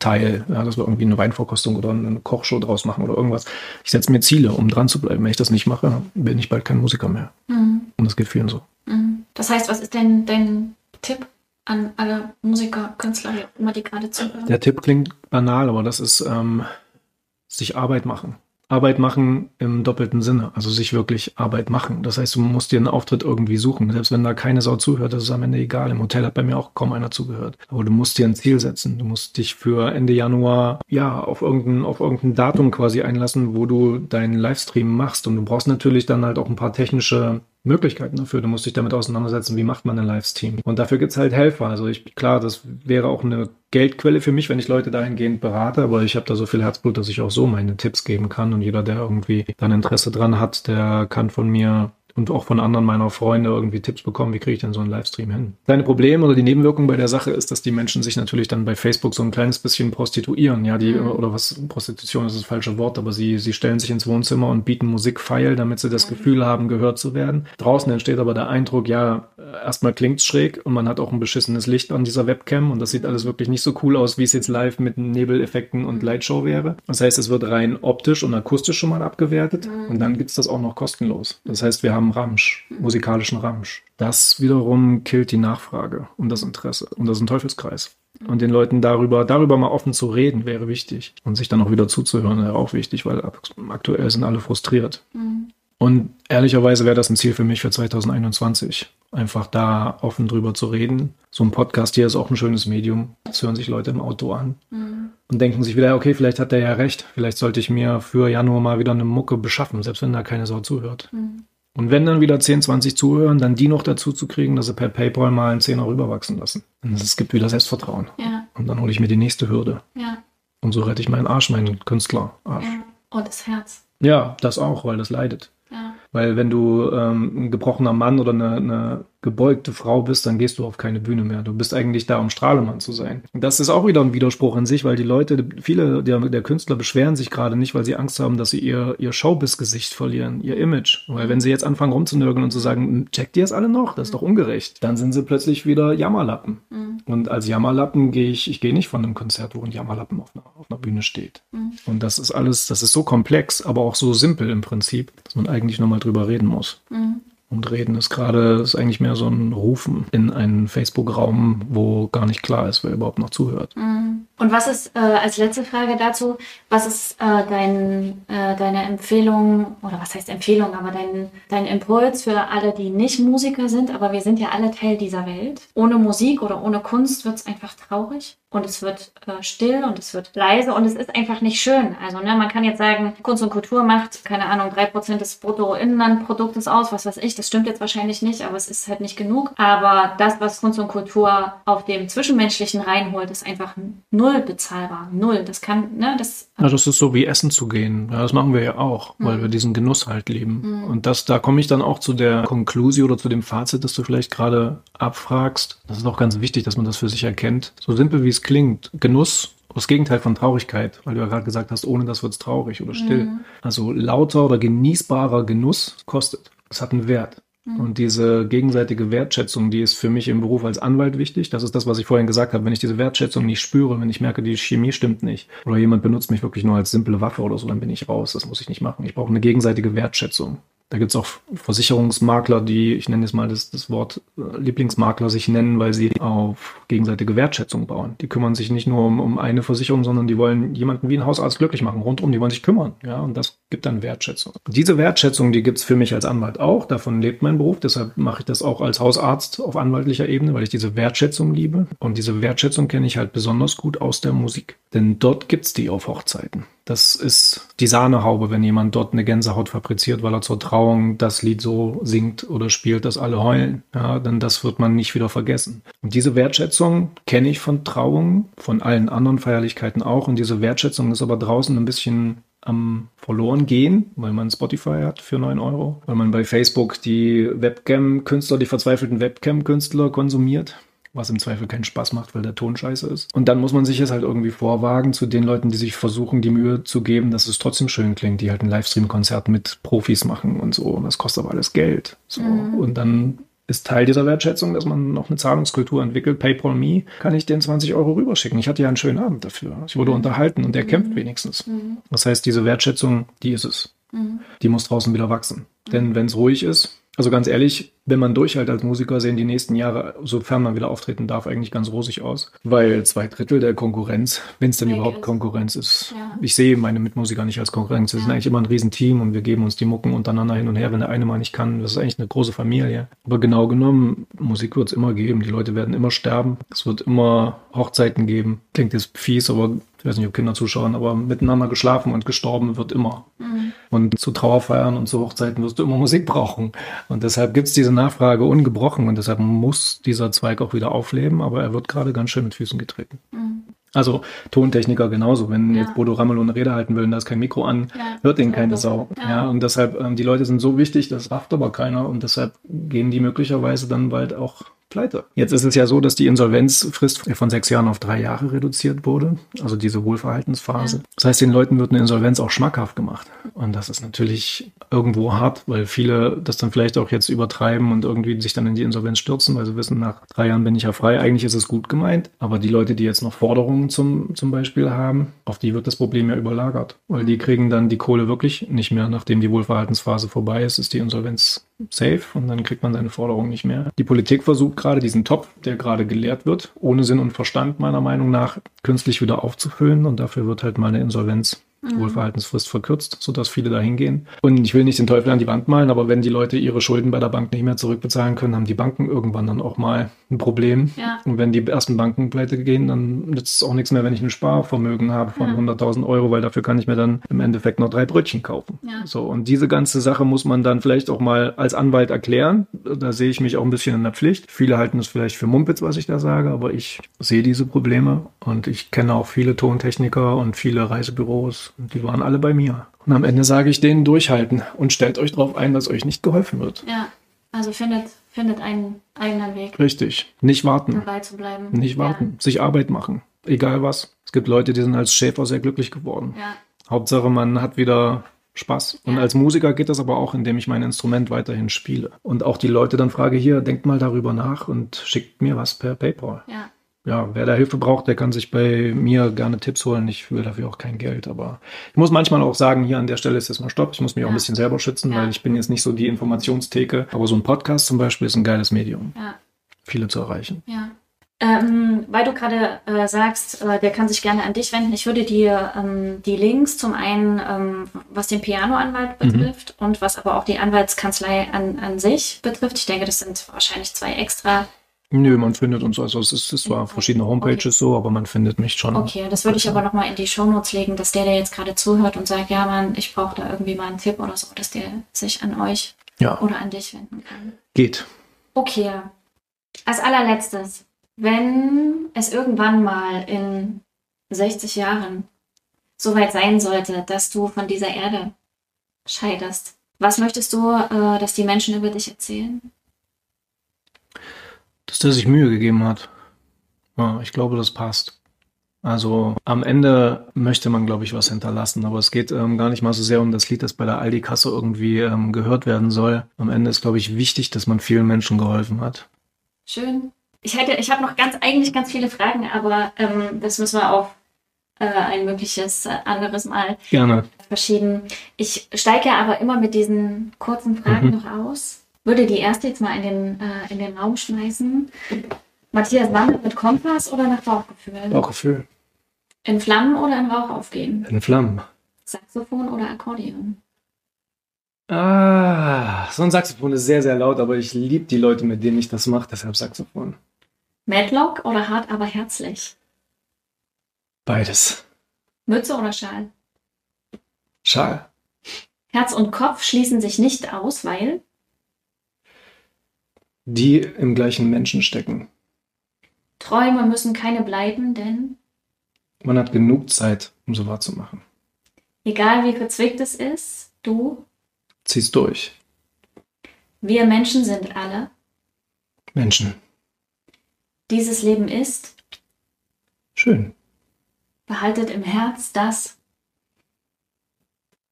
Kochteil, ja, dass wir irgendwie eine Weinvorkostung oder eine Kochshow draus machen oder irgendwas. Ich setze mir Ziele, um dran zu bleiben. Wenn ich das nicht mache, bin ich bald kein Musiker mehr. Mhm. Und das geht vielen so. Mhm. Das heißt, was ist denn dein Tipp an alle Musiker, Künstler, immer die gerade zuhören? Der Tipp klingt banal, aber das ist ähm, sich Arbeit machen. Arbeit machen im doppelten Sinne, also sich wirklich Arbeit machen. Das heißt, du musst dir einen Auftritt irgendwie suchen. Selbst wenn da keine Sau zuhört, das ist am Ende egal. Im Hotel hat bei mir auch kaum einer zugehört. Aber du musst dir ein Ziel setzen. Du musst dich für Ende Januar, ja, auf irgendein, auf irgendein Datum quasi einlassen, wo du deinen Livestream machst. Und du brauchst natürlich dann halt auch ein paar technische Möglichkeiten dafür. Du musst dich damit auseinandersetzen, wie macht man ein Livestream. Und dafür gibt's halt Helfer. Also ich, klar, das wäre auch eine Geldquelle für mich, wenn ich Leute dahingehend berate, aber ich habe da so viel Herzblut, dass ich auch so meine Tipps geben kann. Und jeder, der irgendwie dann Interesse dran hat, der kann von mir und auch von anderen meiner Freunde irgendwie Tipps bekommen, wie kriege ich denn so einen Livestream hin. Deine Problem oder die Nebenwirkung bei der Sache ist, dass die Menschen sich natürlich dann bei Facebook so ein kleines bisschen prostituieren. Ja, die, mhm. oder was, Prostitution ist das falsche Wort, aber sie, sie stellen sich ins Wohnzimmer und bieten Musik feil, damit sie das mhm. Gefühl haben, gehört zu werden. Draußen entsteht aber der Eindruck, ja, erstmal klingt's schräg und man hat auch ein beschissenes Licht an dieser Webcam und das sieht alles wirklich nicht so cool aus, wie es jetzt live mit Nebeleffekten und mhm. Lightshow wäre. Das heißt, es wird rein optisch und akustisch schon mal abgewertet und dann gibt's das auch noch kostenlos. Das heißt, wir haben Ramsch, musikalischen Ramsch. Das wiederum killt die Nachfrage und das Interesse. Und das ist ein Teufelskreis. Und den Leuten darüber, darüber mal offen zu reden, wäre wichtig. Und sich dann auch wieder zuzuhören, wäre auch wichtig, weil aktuell sind alle frustriert. Mhm. Und ehrlicherweise wäre das ein Ziel für mich für 2021. Einfach da offen drüber zu reden. So ein Podcast hier ist auch ein schönes Medium. Das hören sich Leute im Auto an mhm. und denken sich wieder, okay, vielleicht hat der ja recht. Vielleicht sollte ich mir für Januar mal wieder eine Mucke beschaffen, selbst wenn da keine Sau zuhört. Mhm. Und wenn dann wieder 10, 20 zuhören, dann die noch dazu zu kriegen, dass sie per PayPal mal einen Zehner rüberwachsen lassen. Und es gibt wieder Selbstvertrauen. Ja. Und dann hole ich mir die nächste Hürde. Ja. Und so rette ich meinen Arsch, meinen Künstler-Arsch. Ja. Und das Herz. Ja, das auch, weil das leidet. Ja. Weil wenn du ähm, ein gebrochener Mann oder eine, eine gebeugte Frau bist, dann gehst du auf keine Bühne mehr. Du bist eigentlich da, um Strahlemann zu sein. Das ist auch wieder ein Widerspruch in sich, weil die Leute, viele der, der Künstler beschweren sich gerade nicht, weil sie Angst haben, dass sie ihr, ihr Showbiz-Gesicht verlieren, ihr Image. Weil wenn sie jetzt anfangen rumzunörgeln und zu sagen, hm, checkt ihr es alle noch? Das ist doch ungerecht. Dann sind sie plötzlich wieder Jammerlappen. Mhm. Und als Jammerlappen gehe ich, ich gehe nicht von einem Konzert, wo ein Jammerlappen auf einer, auf einer Bühne steht. Mhm. Und das ist alles, das ist so komplex, aber auch so simpel im Prinzip, dass man eigentlich nur mal drüber reden muss. Mhm. Und reden ist gerade, ist eigentlich mehr so ein Rufen in einen Facebook-Raum, wo gar nicht klar ist, wer überhaupt noch zuhört. Mhm. Und was ist äh, als letzte Frage dazu, was ist äh, dein, äh, deine Empfehlung, oder was heißt Empfehlung, aber dein, dein Impuls für alle, die nicht Musiker sind, aber wir sind ja alle Teil dieser Welt. Ohne Musik oder ohne Kunst wird es einfach traurig und es wird äh, still und es wird leise und es ist einfach nicht schön. Also ne, man kann jetzt sagen, Kunst und Kultur macht, keine Ahnung, drei Prozent des Bruttoinlandproduktes aus, was weiß ich, das stimmt jetzt wahrscheinlich nicht, aber es ist halt nicht genug. Aber das, was Kunst und Kultur auf dem Zwischenmenschlichen reinholt, ist einfach null bezahlbar. Null. Das kann, ne, das. Ja, das ist so wie Essen zu gehen. Ja, das machen wir ja auch, mhm. weil wir diesen Genuss halt lieben. Mhm. Und das, da komme ich dann auch zu der Konklusion oder zu dem Fazit, das du vielleicht gerade abfragst. Das ist auch ganz wichtig, dass man das für sich erkennt. So simpel wie es klingt, Genuss das Gegenteil von Traurigkeit, weil du ja gerade gesagt hast, ohne das wird es traurig oder still. Mhm. Also lauter oder genießbarer Genuss kostet. Es hat einen Wert. Mhm. Und diese gegenseitige Wertschätzung, die ist für mich im Beruf als Anwalt wichtig. Das ist das, was ich vorhin gesagt habe. Wenn ich diese Wertschätzung nicht spüre, wenn ich merke, die Chemie stimmt nicht, oder jemand benutzt mich wirklich nur als simple Waffe oder so, dann bin ich raus. Das muss ich nicht machen. Ich brauche eine gegenseitige Wertschätzung. Da gibt es auch Versicherungsmakler, die, ich nenne jetzt mal das, das Wort äh, Lieblingsmakler, sich nennen, weil sie auf gegenseitige Wertschätzung bauen. Die kümmern sich nicht nur um, um eine Versicherung, sondern die wollen jemanden wie ein Hausarzt glücklich machen, rundum, die wollen sich kümmern. Ja, und das gibt dann Wertschätzung. Diese Wertschätzung, die gibt es für mich als Anwalt auch. Davon lebt mein Beruf. Deshalb mache ich das auch als Hausarzt auf anwaltlicher Ebene, weil ich diese Wertschätzung liebe. Und diese Wertschätzung kenne ich halt besonders gut aus der Musik. Denn dort gibt's die auf Hochzeiten. Das ist die Sahnehaube, wenn jemand dort eine Gänsehaut fabriziert, weil er zur Trauung das Lied so singt oder spielt, dass alle heulen. Ja, denn das wird man nicht wieder vergessen. Und diese Wertschätzung kenne ich von Trauungen, von allen anderen Feierlichkeiten auch. Und diese Wertschätzung ist aber draußen ein bisschen am verloren gehen, weil man Spotify hat für 9 Euro, weil man bei Facebook die Webcam-Künstler, die verzweifelten Webcam-Künstler konsumiert was im Zweifel keinen Spaß macht, weil der Ton scheiße ist. Und dann muss man sich jetzt halt irgendwie vorwagen zu den Leuten, die sich versuchen, die Mühe zu geben, dass es trotzdem schön klingt, die halt ein Livestream-Konzert mit Profis machen und so. Und das kostet aber alles Geld. So. Mhm. Und dann ist Teil dieser Wertschätzung, dass man noch eine Zahlungskultur entwickelt. PayPal Me kann ich den 20 Euro rüberschicken. Ich hatte ja einen schönen Abend dafür. Ich wurde mhm. unterhalten und der mhm. kämpft wenigstens. Mhm. Das heißt, diese Wertschätzung, die ist es. Mhm. Die muss draußen wieder wachsen. Denn wenn es ruhig ist, also ganz ehrlich, wenn man durchhält als Musiker, sehen die nächsten Jahre, sofern man wieder auftreten darf, eigentlich ganz rosig aus. Weil zwei Drittel der Konkurrenz, wenn es denn überhaupt ist. Konkurrenz ist, ja. ich sehe meine Mitmusiker nicht als Konkurrenz. Wir ja. sind eigentlich immer ein Riesenteam und wir geben uns die Mucken untereinander hin und her, wenn der eine mal nicht kann. Das ist eigentlich eine große Familie. Aber genau genommen, Musik wird es immer geben. Die Leute werden immer sterben. Es wird immer Hochzeiten geben. Klingt jetzt fies, aber ich weiß nicht, ob Kinder zuschauen, aber miteinander geschlafen und gestorben wird immer. Mhm. Und zu Trauerfeiern und zu Hochzeiten wirst du immer Musik brauchen. Und deshalb gibt es diese Nachfrage ungebrochen und deshalb muss dieser Zweig auch wieder aufleben, aber er wird gerade ganz schön mit Füßen getreten. Mhm. Also Tontechniker genauso. Wenn ja. jetzt Bodo Ramelow eine Rede halten will und da ist kein Mikro an, ja, hört den keine Sau. Ja. ja. und deshalb, ähm, die Leute sind so wichtig, das rafft aber keiner und deshalb gehen die möglicherweise dann bald auch pleite. Jetzt ist es ja so, dass die Insolvenzfrist von sechs Jahren auf drei Jahre reduziert wurde, also diese Wohlverhaltensphase. Ja. Das heißt, den Leuten wird eine Insolvenz auch schmackhaft gemacht. Und das ist natürlich irgendwo hart, weil viele das dann vielleicht auch jetzt übertreiben und irgendwie sich dann in die Insolvenz stürzen, weil sie wissen, nach drei Jahren bin ich ja frei. Eigentlich ist es gut gemeint, aber die Leute, die jetzt noch Forderungen zum, zum Beispiel haben, auf die wird das Problem ja überlagert, weil die kriegen dann die Kohle wirklich nicht mehr, nachdem die Wohlverhaltensphase vorbei ist, ist die Insolvenz safe und dann kriegt man seine Forderung nicht mehr. Die Politik versucht gerade diesen Topf, der gerade geleert wird, ohne Sinn und Verstand meiner Meinung nach, künstlich wieder aufzufüllen. Und dafür wird halt mal eine Insolvenz mhm. Wohlverhaltensfrist verkürzt, sodass viele da hingehen. Und ich will nicht den Teufel an die Wand malen, aber wenn die Leute ihre Schulden bei der Bank nicht mehr zurückbezahlen können, haben die Banken irgendwann dann auch mal ein Problem. Ja. Und wenn die ersten Banken pleite gehen, dann nützt es auch nichts mehr, wenn ich ein Sparvermögen habe von ja. 100.000 Euro, weil dafür kann ich mir dann im Endeffekt noch drei Brötchen kaufen. Ja. So, und diese ganze Sache muss man dann vielleicht auch mal als Anwalt erklären. Da sehe ich mich auch ein bisschen in der Pflicht. Viele halten es vielleicht für Mumpitz, was ich da sage, aber ich sehe diese Probleme und ich kenne auch viele Tontechniker und viele Reisebüros und die waren alle bei mir. Und am Ende sage ich denen durchhalten und stellt euch darauf ein, dass euch nicht geholfen wird. Ja, also findet, findet einen eigenen Weg. Richtig. Nicht warten. Dabei zu bleiben. Nicht warten. Ja. Sich Arbeit machen. Egal was. Es gibt Leute, die sind als Schäfer sehr glücklich geworden. Ja. Hauptsache, man hat wieder Spaß. Und ja. als Musiker geht das aber auch, indem ich mein Instrument weiterhin spiele. Und auch die Leute dann frage, hier, denkt mal darüber nach und schickt mir was per PayPal. Ja ja, wer da Hilfe braucht, der kann sich bei mir gerne Tipps holen. Ich will dafür auch kein Geld, aber ich muss manchmal auch sagen, hier an der Stelle ist jetzt mal Stopp. Ich muss mich ja. auch ein bisschen selber schützen, ja. weil ich bin jetzt nicht so die Informationstheke. Aber so ein Podcast zum Beispiel ist ein geiles Medium. Ja. Viele zu erreichen. Ja. Ähm, weil du gerade äh, sagst, äh, der kann sich gerne an dich wenden. Ich würde dir ähm, die Links zum einen, ähm, was den Pianoanwalt Mhm. betrifft und was aber auch die Anwaltskanzlei an, an sich betrifft. Ich denke, das sind wahrscheinlich zwei extra. Nö, man findet uns, also es ist, zwar verschiedene Homepages so, aber man findet mich schon. Okay, das würde ich aber nochmal in die Shownotes legen, dass der, der jetzt gerade zuhört und sagt, ja Mann, ich brauche da irgendwie mal einen Tipp oder so, dass der sich an euch Ja, oder an dich wenden kann. geht. Okay. Als allerletztes, wenn es irgendwann mal in 60 Jahren soweit sein sollte, dass du von dieser Erde scheiterst, was möchtest du, äh, dass die Menschen über dich erzählen? Dass der sich Mühe gegeben hat. Ja, ich glaube, das passt. Also am Ende möchte man, glaube ich, was hinterlassen, aber es geht ähm, gar nicht mal so sehr um das Lied, das bei der Aldi-Kasse irgendwie ähm, gehört werden soll. Am Ende ist, glaube ich, wichtig, dass man vielen Menschen geholfen hat. Schön. Ich hätte, ich habe noch ganz, eigentlich ganz viele Fragen, aber ähm, das müssen wir auf äh, ein mögliches äh, anderes Mal Gerne. verschieben. Ich steige aber immer mit diesen kurzen Fragen Mhm. noch aus. Würde die erste jetzt mal in den, äh, in den Raum schmeißen. Matthias wandert mit Kompass oder nach Bauchgefühl? Bauchgefühl. In Flammen oder in Rauch aufgehen? In Flammen. Saxophon oder Akkordeon? Ah, so ein Saxophon ist sehr, sehr laut, aber ich liebe die Leute, mit denen ich das mache, deshalb Saxophon. Madlock oder hart aber herzlich? Beides. Mütze oder Schal? Schal. Herz und Kopf schließen sich nicht aus, weil Die im gleichen Menschen stecken. Träume müssen keine bleiben, denn Man hat genug Zeit, um so wahr zu machen. egal wie verzwickt es ist, du, Zieh's durch. wir Menschen sind alle. Menschen. Dieses Leben ist, Schön. behaltet im Herz das.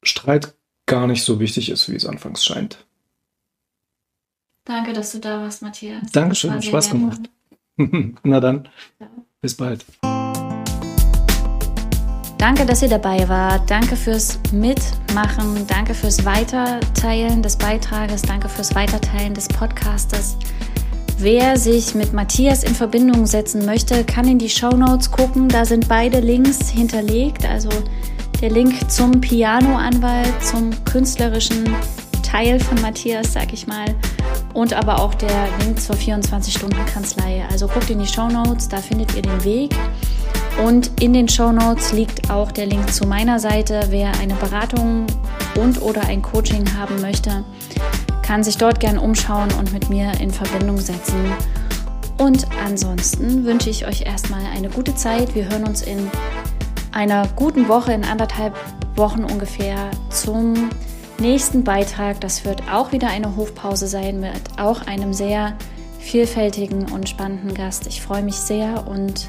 Streit gar nicht so wichtig ist, wie es anfangs scheint. Danke, dass du da warst, Matthias. Dankeschön, War hat Spaß gemacht. Na dann, Ja. bis bald. Danke, dass ihr dabei wart. Danke fürs Mitmachen. Danke fürs Weiterteilen des Beitrages. Danke fürs Weiterteilen des Podcastes. Wer sich mit Matthias in Verbindung setzen möchte, kann in die Show Notes gucken. Da sind beide Links hinterlegt. Also der Link zum Pianoanwalt, zum künstlerischen Teil von Matthias, sag ich mal. Und aber auch der Link zur 24-Stunden-Kanzlei. Also guckt in die Show Notes, da findet ihr den Weg. Und in den Show Notes liegt auch der Link zu meiner Seite. Wer eine Beratung und oder ein Coaching haben möchte, kann sich dort gern umschauen und mit mir in Verbindung setzen. Und ansonsten wünsche ich euch erstmal eine gute Zeit. Wir hören uns in einer guten Woche, in anderthalb Wochen ungefähr, zum nächsten Beitrag. Das wird auch wieder eine Hofpause sein mit auch einem sehr vielfältigen und spannenden Gast. Ich freue mich sehr und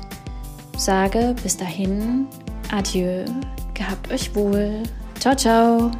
sage bis dahin Adieu, gehabt euch wohl. Ciao, ciao.